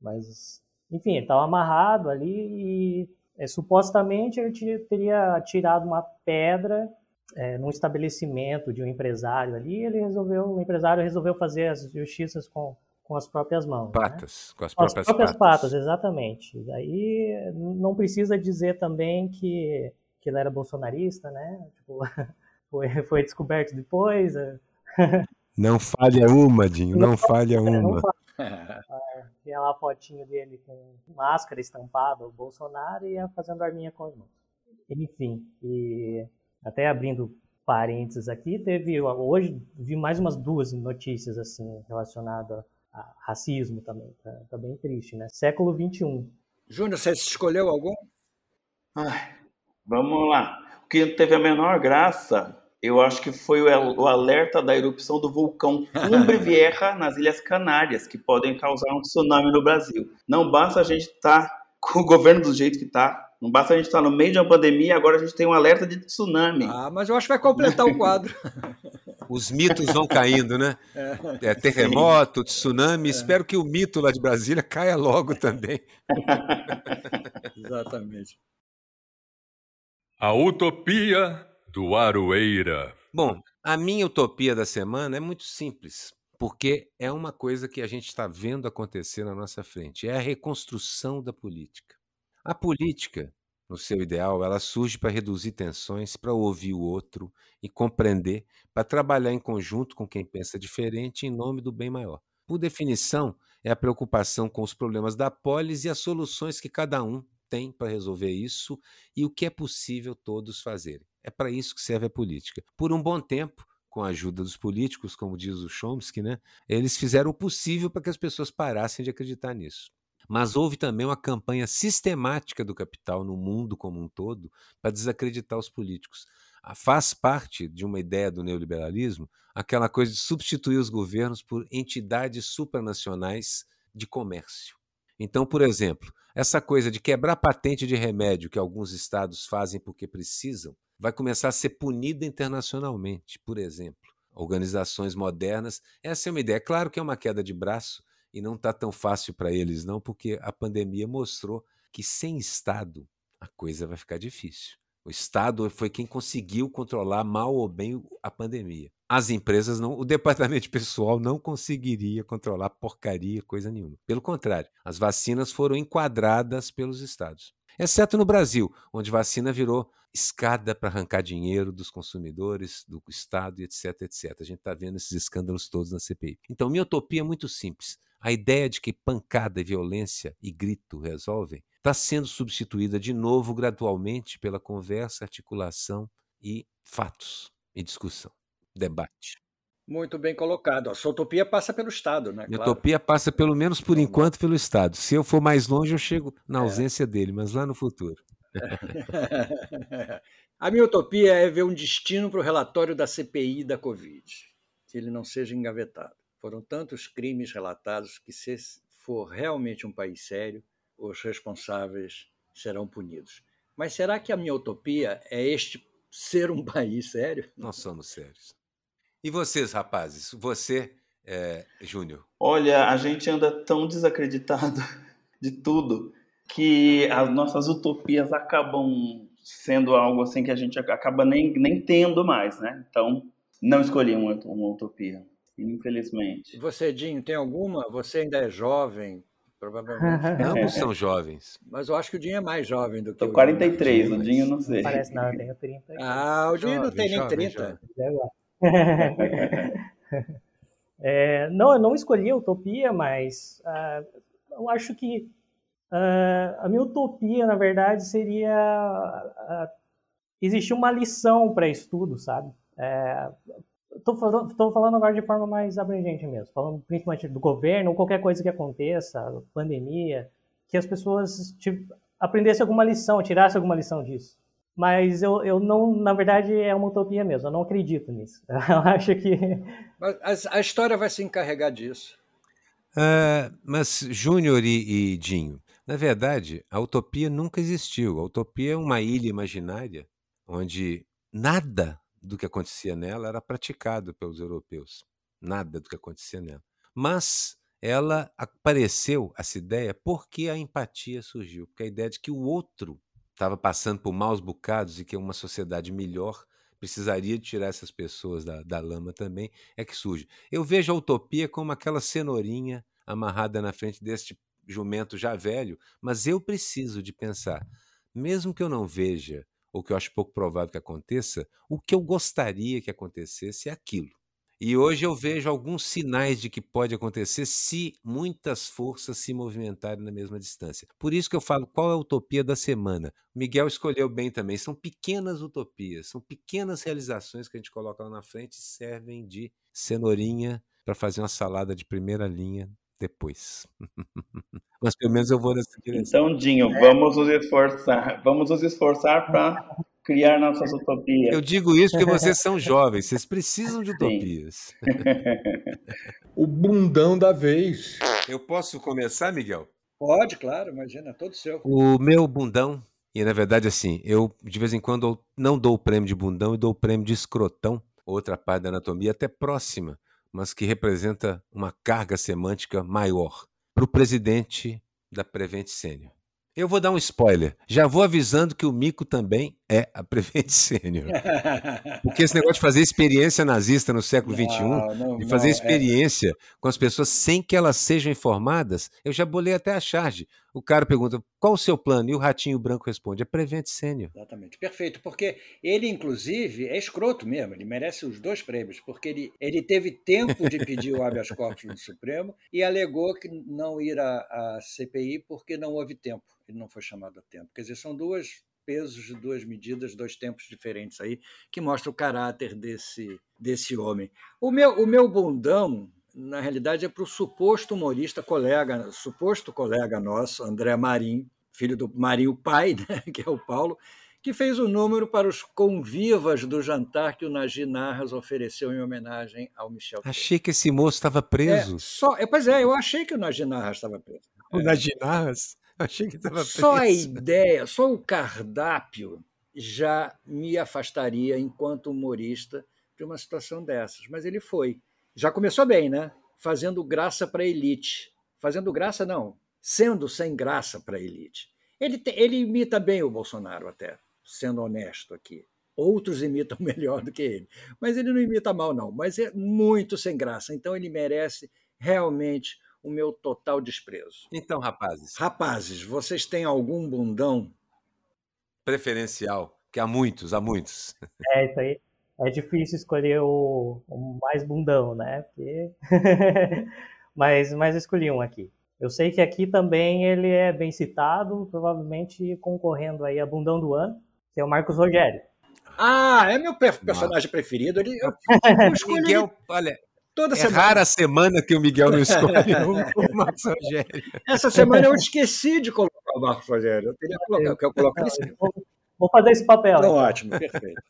mas enfim, ele estava amarrado ali e é, supostamente ele teria tirado uma pedra é, num estabelecimento de um empresário ali, ele resolveu, o empresário resolveu fazer as justiças com, com as próprias mãos. Né? Patas, né? com as próprias, as próprias patas. patas. exatamente. Daí não precisa dizer também que, que ele era bolsonarista, né? Tipo, (laughs) foi, foi descoberto depois. É. Não falha uma, Dinho, não, não falha uma. Falha. tinha lá a fotinho dele com máscara estampada, o Bolsonaro, e fazendo arminha com as mãos. Enfim, e até abrindo parênteses aqui, teve hoje vi mais umas duas notícias assim relacionadas racismo também, tá, tá bem triste, né? Século 21. Júnior, você escolheu algum? Ai, vamos lá. O que teve a menor graça, eu acho que foi o alerta da erupção do vulcão Cumbre (laughs) Vieja nas Ilhas Canárias, que podem causar um tsunami no Brasil. Não basta a gente estar tá com o governo do jeito que está, não basta a gente estar no meio de uma pandemia, agora a gente tem um alerta de tsunami. Ah, mas eu acho que vai completar o quadro. (laughs) Os mitos vão caindo, né? É, é terremoto, Sim. tsunami. É. Espero que o mito lá de Brasília caia logo também. (laughs) Exatamente. A utopia do Aroeira. Bom, a minha utopia da semana é muito simples, porque é uma coisa que a gente está vendo acontecer na nossa frente. É a reconstrução da política. A política, no seu ideal, ela surge para reduzir tensões, para ouvir o outro e compreender, para trabalhar em conjunto com quem pensa diferente em nome do bem maior. Por definição, é a preocupação com os problemas da polis e as soluções que cada um tem para resolver isso e o que é possível todos fazerem. É para isso que serve a política. Por um bom tempo, com a ajuda dos políticos, como diz o Chomsky, né, eles fizeram o possível para que as pessoas parassem de acreditar nisso. Mas houve também uma campanha sistemática do capital no mundo como um todo para desacreditar os políticos. Ah, faz parte de uma ideia do neoliberalismo aquela coisa de substituir os governos por entidades supranacionais de comércio. Então, por exemplo, essa coisa de quebrar patente de remédio que alguns estados fazem porque precisam, vai começar a ser punida internacionalmente, por exemplo. Organizações modernas, essa é uma ideia. Claro que é uma queda de braço, e não está tão fácil para eles, não, porque a pandemia mostrou que sem Estado a coisa vai ficar difícil. O Estado foi quem conseguiu controlar mal ou bem a pandemia. As empresas não, o departamento (laughs) pessoal não conseguiria controlar porcaria, coisa nenhuma. Pelo contrário, as vacinas foram enquadradas pelos estados. Exceto no Brasil, onde vacina virou escada para arrancar dinheiro dos consumidores, do Estado, etc, etc. A gente está vendo esses escândalos todos na CPI. Então, minha utopia é muito simples. A ideia de que pancada, violência e grito resolvem está sendo substituída de novo gradualmente pela conversa, articulação e fatos e discussão, debate. Muito bem colocado. A sua utopia passa pelo Estado, né? Minha claro. utopia passa, pelo menos por enquanto, pelo Estado. Se eu for mais longe, eu chego na é. ausência é. dele, mas lá no futuro. (laughs) A minha utopia é ver um destino para o relatório da CPI da Covid, que ele não seja engavetado. Foram tantos crimes relatados que, se for realmente um país sério, os responsáveis serão punidos. Mas será que a minha utopia é este ser um (laughs) país sério? Nós somos sérios. E vocês, rapazes? Você, é, Júnior? Olha, a gente anda tão desacreditado (laughs) de tudo que as nossas utopias acabam sendo algo assim que a gente acaba nem, nem tendo mais, né? Então, não escolhi uma, uma utopia. Infelizmente. Você, Dinho, tem alguma? Você ainda é jovem, provavelmente. (laughs) Ambos são jovens. Mas eu acho que o Dinho é mais jovem do que Tô o 43, o Dinho não sei. Parece não, eu tenho 30. Ah, o Dinho jovem, não tem nem jovem, 30. (laughs) é, não, eu não escolhi a utopia, mas uh, eu acho que uh, a minha utopia, na verdade, seria uh, existir uma lição para estudo, sabe? Estou falando, tô falando agora de forma mais abrangente mesmo, falando principalmente do governo ou qualquer coisa que aconteça, pandemia, que as pessoas tipo, aprendessem alguma lição, tirassem alguma lição disso. Mas eu, eu não, na verdade, é uma utopia mesmo. Eu não acredito nisso. (laughs) Eu acho que. Mas a, a história vai se encarregar disso. Uh, mas Júnior e, e Dinho, na verdade, a utopia nunca existiu. A utopia é uma ilha imaginária onde nada do que acontecia nela era praticado pelos europeus. Nada do que acontecia nela. Mas ela apareceu, essa ideia, porque a empatia surgiu. Porque a ideia de que o outro estava passando por maus bocados e que uma sociedade melhor precisaria tirar essas pessoas da, da lama também, é que surge. Eu vejo a utopia como aquela cenourinha amarrada na frente deste jumento já velho, mas eu preciso de pensar, mesmo que eu não veja, ou que eu acho pouco provável que aconteça, o que eu gostaria que acontecesse é aquilo. E hoje eu vejo alguns sinais de que pode acontecer se muitas forças se movimentarem na mesma distância. Por isso que eu falo qual é a utopia da semana. Miguel escolheu bem também. São pequenas utopias, são pequenas realizações que a gente coloca lá na frente e servem de cenourinha para fazer uma salada de primeira linha depois. (laughs) Mas pelo menos eu vou nessa direção. Então, Dinho, vamos nos esforçar. Vamos nos esforçar para criar nossas utopias. Eu digo isso porque vocês são (laughs) jovens, vocês precisam de utopias. (laughs) o bundão da vez. Eu posso começar, Miguel? Pode, claro, imagina, todo seu. O meu bundão, e na verdade assim, eu de vez em quando não dou o prêmio de bundão e dou o prêmio de escrotão, outra parte da anatomia até próxima, mas que representa uma carga semântica maior para o presidente da Prevent Senior. Eu vou dar um spoiler. Já vou avisando que o Mico também é a Prevent Sênior. Porque esse negócio de fazer experiência nazista no século XXI, de fazer não, é. experiência é... com as pessoas sem que elas sejam informadas, eu já bolei até a charge. O cara pergunta, qual o seu plano? E o ratinho branco responde, é Prevent Sênior. Exatamente, perfeito. Porque ele, inclusive, é escroto mesmo, ele merece os dois prêmios, porque ele, ele teve tempo de pedir o habeas corpus no Supremo e alegou que não ir à, à CPI porque não houve tempo ele não foi chamado a tempo. Quer dizer, são duas pesos de duas medidas, dois tempos diferentes aí, que mostra o caráter desse, desse homem. O meu, o meu bundão, na realidade, é para o suposto humorista colega, suposto colega nosso, André Marim, filho do Marinho pai, (laughs) né, que é o Paulo, que fez o um número para os convivas do jantar que o Nagi Narras ofereceu em homenagem ao Michel. Achei que esse moço estava preso. É, só, é, pois é, eu achei que o Nagi Narras estava preso. O é. Nagi Narras? (laughs) Achei que estava Só a ideia, só o cardápio já me afastaria, enquanto humorista, de uma situação dessas. Mas ele foi. Já começou bem, né? Fazendo graça para a elite. Fazendo graça, não. Sendo sem graça para a elite. Ele, te, ele imita bem o Bolsonaro, até, sendo honesto aqui. Outros imitam (laughs) melhor do que ele. Mas ele não imita mal, não. Mas é muito sem graça. Então ele merece realmente o meu total desprezo. Então, rapazes. Rapazes, vocês têm algum bundão? Preferencial, que há muitos, há muitos. (laughs) É, isso aí. É difícil escolher o, o mais bundão, né? Porque... (laughs) mas, mas escolhi um aqui. Eu sei que aqui também ele é bem citado, provavelmente concorrendo aí a bundão do ano, que é o Marcos Rogério. Ah, é meu personagem preferido. Ele, eu, (laughs) eu escolhi Miguel, olha, Toda é semana. rara semana que o Miguel não (laughs) escolhe o Marcos Rogério. Essa semana eu esqueci de colocar o Marcos Rogério. Eu teria colocado, que eu coloquei Vou fazer esse papel. Não, ótimo, perfeito.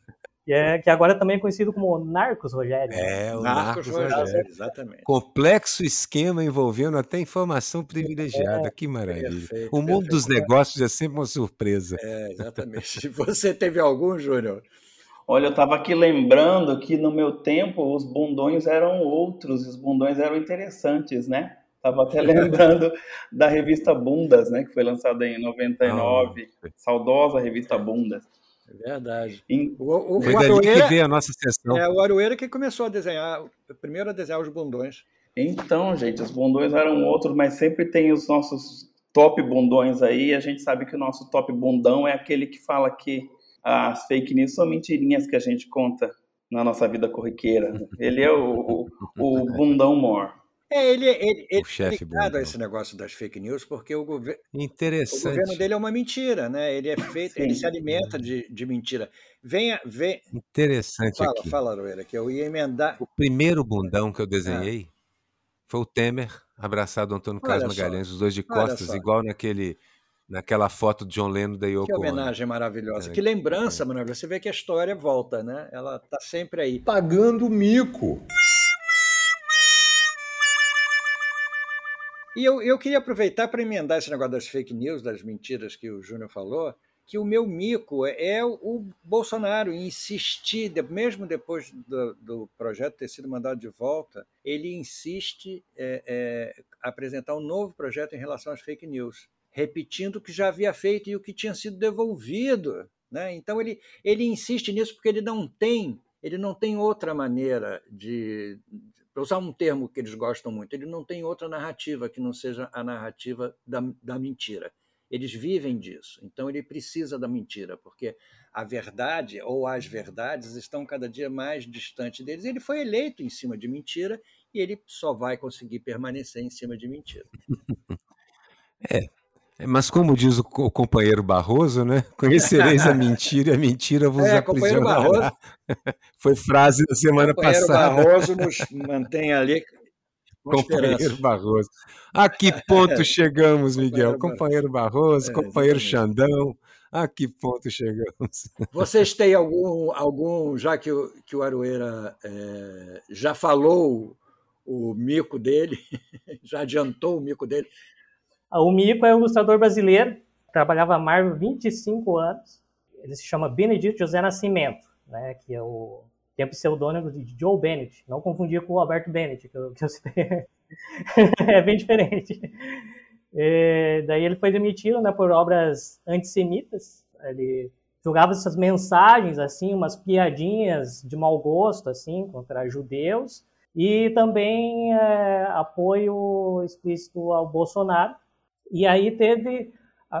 Que, é, que agora também é conhecido como Narcos Rogério. É, o Narcos, Narcos Rogério. Rogério. Exatamente. Complexo esquema envolvendo até informação privilegiada. É, que maravilha. Perfeito, o mundo perfeito. dos negócios é sempre uma surpresa. É, exatamente. (laughs) Você teve algum, Júnior? Olha, eu estava aqui lembrando que no meu tempo os bundões eram outros, os bundões eram interessantes, né? Estava até (laughs) lembrando da revista Bundas, né? Que foi lançada em 99, ah, saudosa revista Bundas. É verdade. Em... O, o, foi o Aroeira, que veio a nossa sessão. É, o Aroeira que começou a desenhar, primeiro a desenhar os bundões. Então, gente, os bundões eram outros, mas sempre tem os nossos top bundões aí. A gente sabe que o nosso top bundão é aquele que fala que as fake news são mentirinhas que a gente conta na nossa vida corriqueira. Ele é o, o, o bundão mor. É, ele, ele, ele o é ligado a esse negócio das fake news, porque o, gover Interessante. o governo dele é uma mentira, né? Ele é feito, Sim. ele se alimenta de, de mentira. Venha, vem. Interessante fala, aqui. Fala, Loeira, que eu ia emendar. O primeiro bundão que eu desenhei ah. foi o Temer abraçado ao Antônio Carlos Magalhães, os dois de costas, igual naquele naquela foto de John Lennon da Yoko Que homenagem maravilhosa, é, que lembrança é. maravilhosa. Você vê que a história volta, né? Ela está sempre aí. Pagando mico. E eu, eu queria aproveitar para emendar esse negócio das fake news, das mentiras que o Júnior falou, que o meu mico é o Bolsonaro insistir, mesmo depois do, do projeto ter sido mandado de volta, ele insiste é, é, apresentar um novo projeto em relação às fake news, repetindo o que já havia feito e o que tinha sido devolvido. Né? Então ele, ele insiste nisso porque ele não tem ele não tem outra maneira de, para usar um termo que eles gostam muito, ele não tem outra narrativa que não seja a narrativa da, da mentira. Eles vivem disso, então ele precisa da mentira, porque a verdade ou as verdades estão cada dia mais distantes deles. Ele foi eleito em cima de mentira e ele só vai conseguir permanecer em cima de mentira. (laughs) É, mas como diz o, companheiro Barroso, né? (laughs) Conhecereis a mentira e a mentira vos é, aprisionará. Barroso, (laughs) Foi frase da semana companheiro passada. Barroso nos (laughs) mantém ali Companheiro. Barroso. A que ponto chegamos, Miguel? Companheiro Barroso, é, companheiro Xandão. A que ponto chegamos? Vocês têm algum, algum já que o, que o Aroeira é, já falou o mico dele, já adiantou o mico dele, o Mico é um ilustrador brasileiro, trabalhava a Marvel há 25 anos. Ele se chama Benedito José Nascimento, né, que é o é pseudônimo de Joe Bennett. Não confundir com o Alberto Bennett, que eu, que eu citei. (laughs) é bem diferente. É, daí ele foi demitido né, por obras antissemitas. Ele jogava essas mensagens, assim, umas piadinhas de mau gosto, assim, contra judeus. E também é, apoio explícito ao Bolsonaro. E aí teve.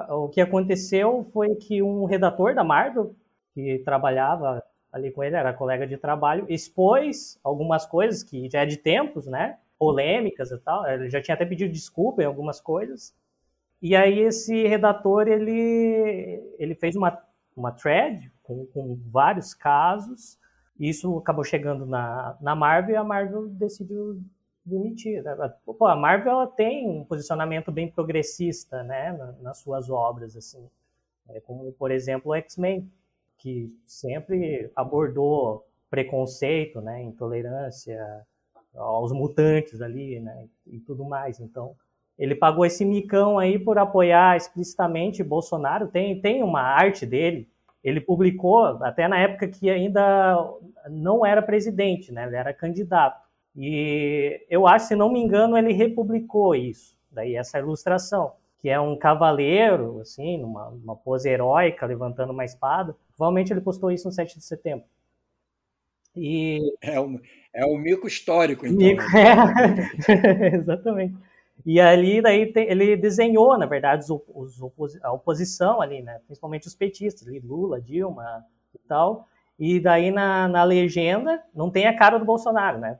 O que aconteceu foi que um redator da Marvel, que trabalhava ali com ele, era colega de trabalho, expôs algumas coisas que já é de tempos, né? Polêmicas e tal. Ele já tinha até pedido desculpa em algumas coisas. E aí esse redator, ele, ele fez uma, uma thread com, com vários casos. Isso acabou chegando na, na Marvel e a Marvel decidiu demitir. Pô, a Marvel ela tem um posicionamento bem progressista, né, nas suas obras, assim, é, como por exemplo o X-Men, que sempre abordou preconceito, né, intolerância aos mutantes ali, né, e tudo mais. Então, ele pagou esse micão aí por apoiar explicitamente Bolsonaro. Tem tem uma arte dele. Ele publicou até na época que ainda não era presidente, né? Ele era candidato e eu acho, se não me engano, ele republicou isso, daí essa ilustração, que é um cavaleiro, assim, numa, numa pose heróica, levantando uma espada. Provavelmente ele postou isso no 7 de setembro. E... É, um, é um mico histórico, então. Mico, (laughs) é. (laughs) Exatamente. E ali, daí, tem, ele desenhou, na verdade, os, os, a oposição ali, né? Principalmente os petistas, ali, Lula, Dilma e tal. E daí, na, na legenda, não tem a cara do Bolsonaro, né?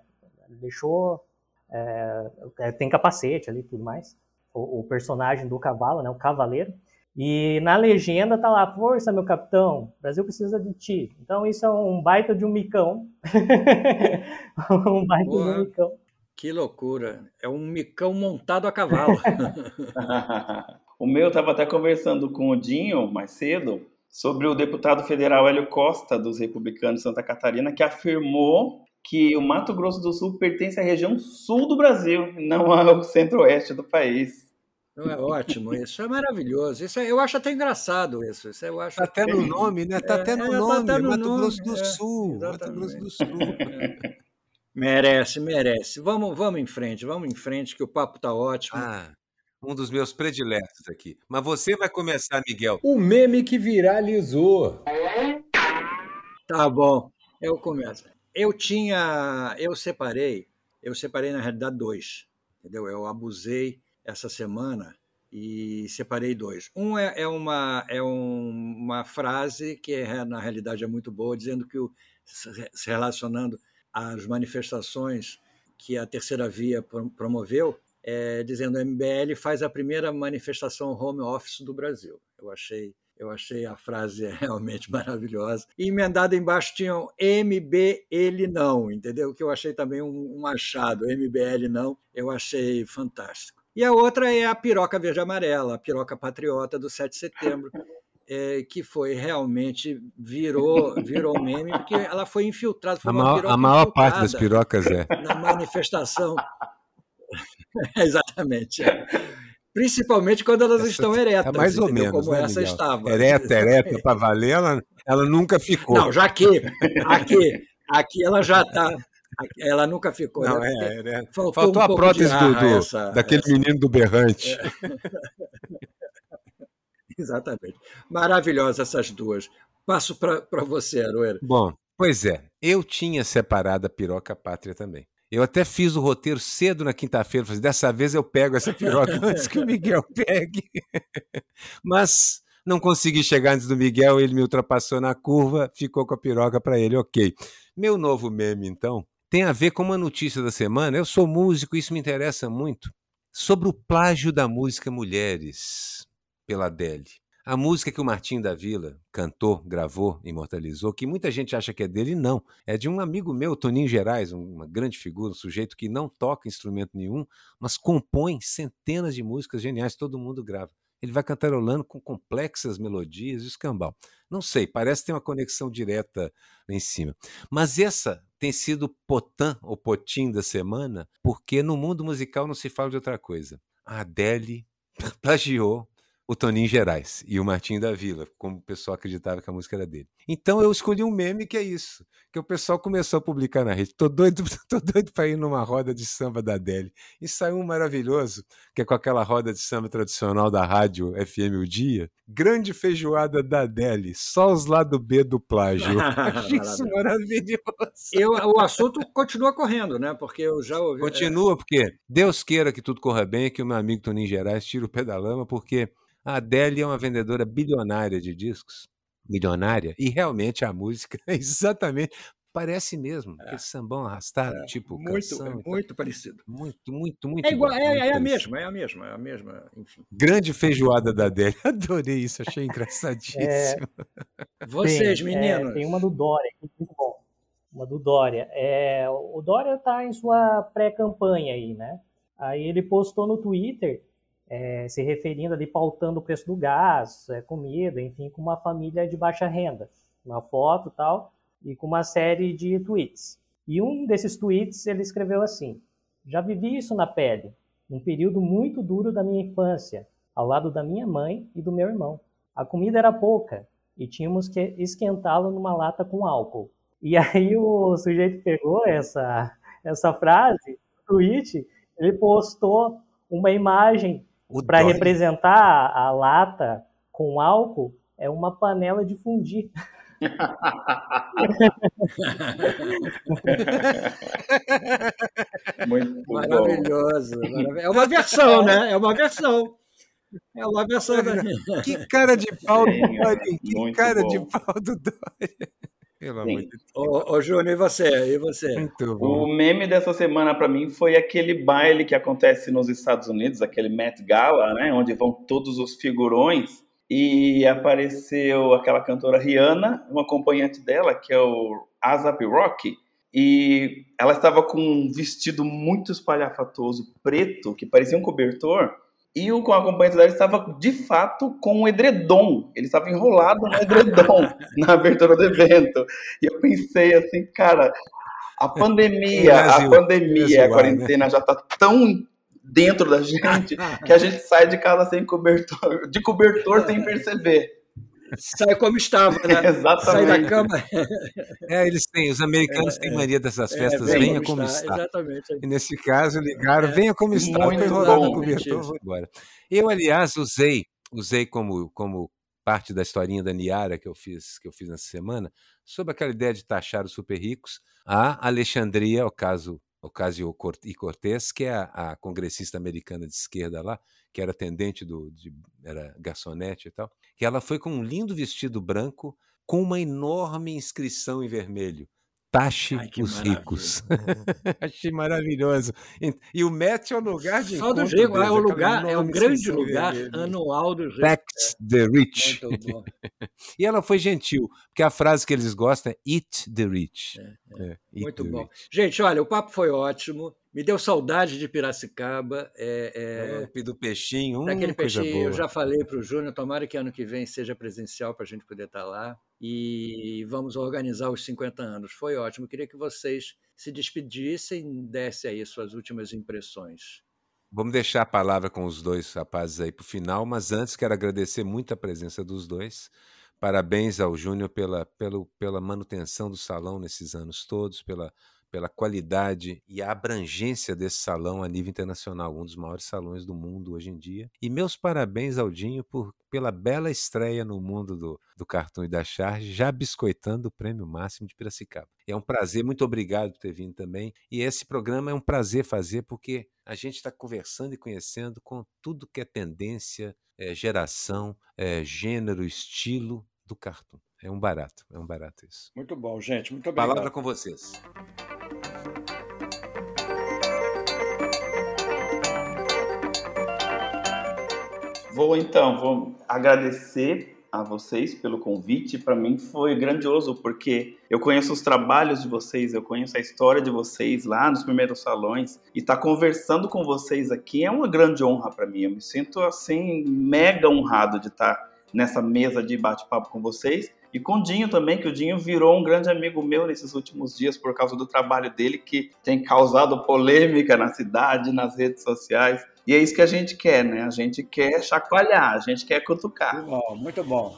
Deixou. É, é, tem capacete ali e tudo mais. O, o, personagem do cavalo, né? O cavaleiro. E na legenda tá lá, força, meu capitão, o Brasil precisa de ti. Então isso é um baita de um micão. (laughs) um baita Boa. de um micão. Que loucura. É um micão montado a cavalo. (laughs) o meu estava até conversando com o Dinho mais cedo sobre o deputado federal Hélio Costa, dos republicanos de Santa Catarina, que afirmou que o Mato Grosso do Sul pertence à região sul do Brasil, não (laughs) ao centro-oeste do país. Não é ótimo isso, é maravilhoso. Isso é, eu acho até engraçado isso. isso eu acho tá até no nome, né? Tá é, até no é, nome, tá até no Mato nome, Grosso do é, Sul. Mato Grosso do Sul. (laughs) merece, merece. Vamos, vamos em frente, vamos em frente, que o papo tá ótimo. Ah, um dos meus prediletos aqui. Mas você vai começar, Miguel. O meme que viralizou. Tá bom, eu começo. Eu tinha, eu separei, eu separei na realidade dois, entendeu? Eu abusei essa semana e separei dois. Um é, é uma, é um, uma frase que é, na realidade é muito boa, dizendo que o, se relacionando às manifestações que a terceira via promoveu, é, dizendo o MBL faz a primeira manifestação home office do Brasil. Eu achei eu achei a frase (laughs) realmente maravilhosa. E emendado embaixo tinham MB, ele não, entendeu? Que eu achei também um, um achado. MBL não, eu achei fantástico. E a outra é a piroca verde-amarela, a piroca patriota do 7 de setembro, é, que foi realmente virou virou meme porque ela foi infiltrada. Foi a, maior, a maior parte das pirocas é na manifestação. (laughs) Exatamente. É. Principalmente quando elas essa, estão eretas. É mais ou menos. Como né, essa Miguel? estava. Ereta, ereta, para valer, ela, ela nunca ficou. Não, já que aqui, aqui ela já está. Ela nunca ficou. Não, né? é, é. Faltou, Faltou um a prótese do, do essa, daquele essa... menino do berrante. É. (laughs) Exatamente. Maravilhosas essas duas. Passo para você, Aroeira. Bom, pois é. Eu tinha separado a piroca pátria também. Eu até fiz o roteiro cedo na quinta-feira. Falei, dessa vez eu pego essa piroca (laughs) antes que o Miguel pegue. (laughs) Mas não consegui chegar antes do Miguel, ele me ultrapassou na curva, ficou com a piroca para ele. Ok. Meu novo meme, então, tem a ver com uma notícia da semana. Eu sou músico, isso me interessa muito. Sobre o plágio da música Mulheres pela Adele. A música que o Martim da Vila cantou, gravou, imortalizou, que muita gente acha que é dele, não. É de um amigo meu, Toninho Gerais, uma grande figura, um sujeito que não toca instrumento nenhum, mas compõe centenas de músicas geniais, todo mundo grava. Ele vai cantarolando com complexas melodias e escambau. Não sei, parece ter uma conexão direta lá em cima. Mas essa tem sido potã ou potim da semana, porque no mundo musical não se fala de outra coisa. A Adele (laughs) plagiou o Toninho Gerais e o Martinho da Vila, como o pessoal acreditava que a música era dele. Então eu escolhi um meme que é isso, que o pessoal começou a publicar na rede. Tô doido, (laughs) tô doido para ir numa roda de samba da Adele. E saiu um maravilhoso, que é com aquela roda de samba tradicional da rádio FM O Dia. Grande feijoada da Adele, só os lado B do plágio. (laughs) Achei isso maravilhoso. Eu, o assunto continua correndo, né? Porque eu já ouvi. Continua, porque Deus queira que tudo corra bem, que o meu amigo Toninho Gerais tire o pé da lama, porque a Adele é uma vendedora bilionária de discos, milionária, e realmente a música (laughs) é exatamente parece mesmo, é. aquele sambão arrastado, é. tipo muito, canção, é muito parecido. Muito, muito, muito. É igual, bom, é, muito é, a mesma, é a mesma, é a mesma, enfim. Grande feijoada da Adele, (laughs) adorei isso, achei (laughs) engraçadíssimo. É, vocês, tem, meninos. tem uma do Dória, muito bom. Uma do Dória. É, o Dória está em sua pré-campanha aí, né? Aí ele postou no Twitter é, se referindo ali, pautando o preço do gás, é, comida, enfim, com uma família de baixa renda. Uma foto tal, e com uma série de tweets. E um desses tweets ele escreveu assim: Já vivi isso na pele, num período muito duro da minha infância, ao lado da minha mãe e do meu irmão. A comida era pouca e tínhamos que esquentá-la numa lata com álcool. E (laughs) aí o sujeito pegou essa, essa frase, tweet, ele postou uma imagem para representar a lata com álcool, é uma panela de fundir. (laughs) Muito maravilhoso. É uma versão, né? É uma versão. É uma versão da Que cara de pau do Dória. Que cara bom. de pau do Dória. Pelo amor de Deus. Ô, ô Júnior, e você? E você? O meme dessa semana para mim foi aquele baile que acontece nos Estados Unidos, aquele Met Gala, né, onde vão todos os figurões e apareceu aquela cantora Rihanna, um acompanhante dela, que é o Azap Rocky, e ela estava com um vestido muito espalhafatoso, preto, que parecia um cobertor, e o acompanhante dela estava, de fato, com um edredom. Ele estava enrolado no edredom (laughs) na abertura do evento. E eu pensei assim, cara, a pandemia, (laughs) Brasil, a pandemia, Brasil, a né? quarentena né? já está tão dentro da gente (laughs) que a gente sai de casa sem cobertor, de cobertor sem perceber. Sai como estava, né? Exatamente. (laughs) Sai da cama. (laughs) É, eles têm, os americanos é, têm mania dessas é, festas, é, venha como, está. está. Exatamente. E nesse caso ligaram, é, venha como está, enrolado no cobertor, vou embora. Eu, aliás, usei, usei como, como parte da historinha da Niara que eu fiz, que eu fiz nessa semana, sobre aquela ideia de taxar os super ricos, a Alexandria, o caso Ocasio e Cortez, que é a, a, congressista americana de esquerda lá, que era atendente do, de, era garçonete e tal, que ela foi com um lindo vestido branco com uma enorme inscrição em vermelho. Taxe Ai, os ricos. (laughs) Achei maravilhoso. E, o Met é o lugar de Só do ricos, é o lugar, é o grande lugar vermelho. anual dos ricos. Tax the rich. (laughs) e ela foi gentil, porque a frase que eles gostam é eat the rich. É, é. É, eat Muito the bom. Rich. Gente, olha, o papo foi ótimo. Me deu saudade de Piracicaba. É, é... do peixinho, um Daquele peixinho, eu já falei para o Júnior, tomara que ano que vem seja presencial para a gente poder estar tá lá. E vamos organizar os 50 anos. Foi ótimo. Queria que vocês se despedissem, dessem aí suas últimas impressões. Vamos deixar a palavra com os dois rapazes aí para o final, mas antes quero agradecer muito a presença dos dois. Parabéns ao Júnior pela, pela, pela manutenção do salão nesses anos todos, pela pela qualidade e a abrangência desse salão a nível internacional, um dos maiores salões do mundo hoje em dia. E meus parabéns ao Dinho por, pela bela estreia no mundo do, do cartão e da charge, já biscoitando o prêmio máximo de Piracicaba. É um prazer, muito obrigado por ter vindo também. E esse programa é um prazer fazer porque a gente está conversando e conhecendo com tudo que é tendência, é, geração, é, gênero, estilo do cartoon. É um barato, é um barato isso. Muito bom, gente. Muito obrigado. Palavra com vocês. Vou então, vou agradecer a vocês pelo convite. Para mim foi grandioso porque eu conheço os trabalhos de vocês, eu conheço a história de vocês lá nos primeiros salões e estar tá conversando com vocês aqui é uma grande honra para mim. Eu me sinto assim mega honrado de estar tá nessa mesa de bate-papo com vocês e com o Dinho também, que o Dinho virou um grande amigo meu nesses últimos dias por causa do trabalho dele, que tem causado polêmica na cidade, nas redes sociais. E é isso que a gente quer, né? A gente quer chacoalhar, a gente quer cutucar. Muito bom, muito bom.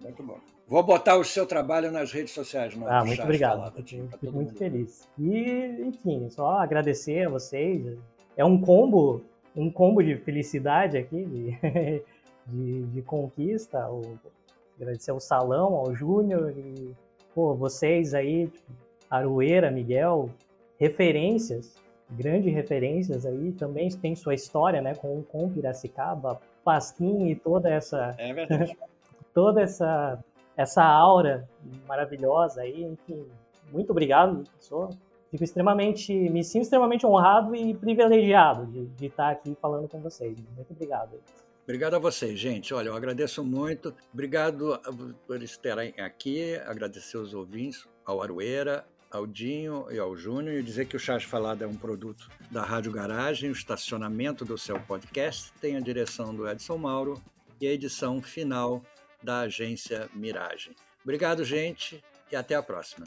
Muito bom. Vou botar o seu trabalho nas redes sociais. Não, ah, muito obrigado. Fico muito mundo. feliz. E, enfim, só agradecer a vocês. É um combo, um combo de felicidade aqui, de, (laughs) de, de conquista. O, agradecer ao Salão, ao Júnior e pô, vocês aí, tipo, Aroeira, Miguel, referências, grandes referências aí, também tem sua história, né, com, com Piracicaba, Pasquim e toda essa é (laughs) toda essa essa aura maravilhosa aí, enfim, muito obrigado, sou fico extremamente, me sinto extremamente honrado e privilegiado de, de estar aqui falando com vocês. Muito obrigado. Obrigado a vocês, gente. Olha, eu agradeço muito. Obrigado por estarem aqui. Agradecer os ouvintes, ao Aroeira, ao Dinho e ao Júnior e dizer que o Chás Falado é um produto da Rádio Garagem, o estacionamento do seu podcast tem a direção do Edson Mauro e a edição final da agência Miragem. Obrigado, gente, e até a próxima.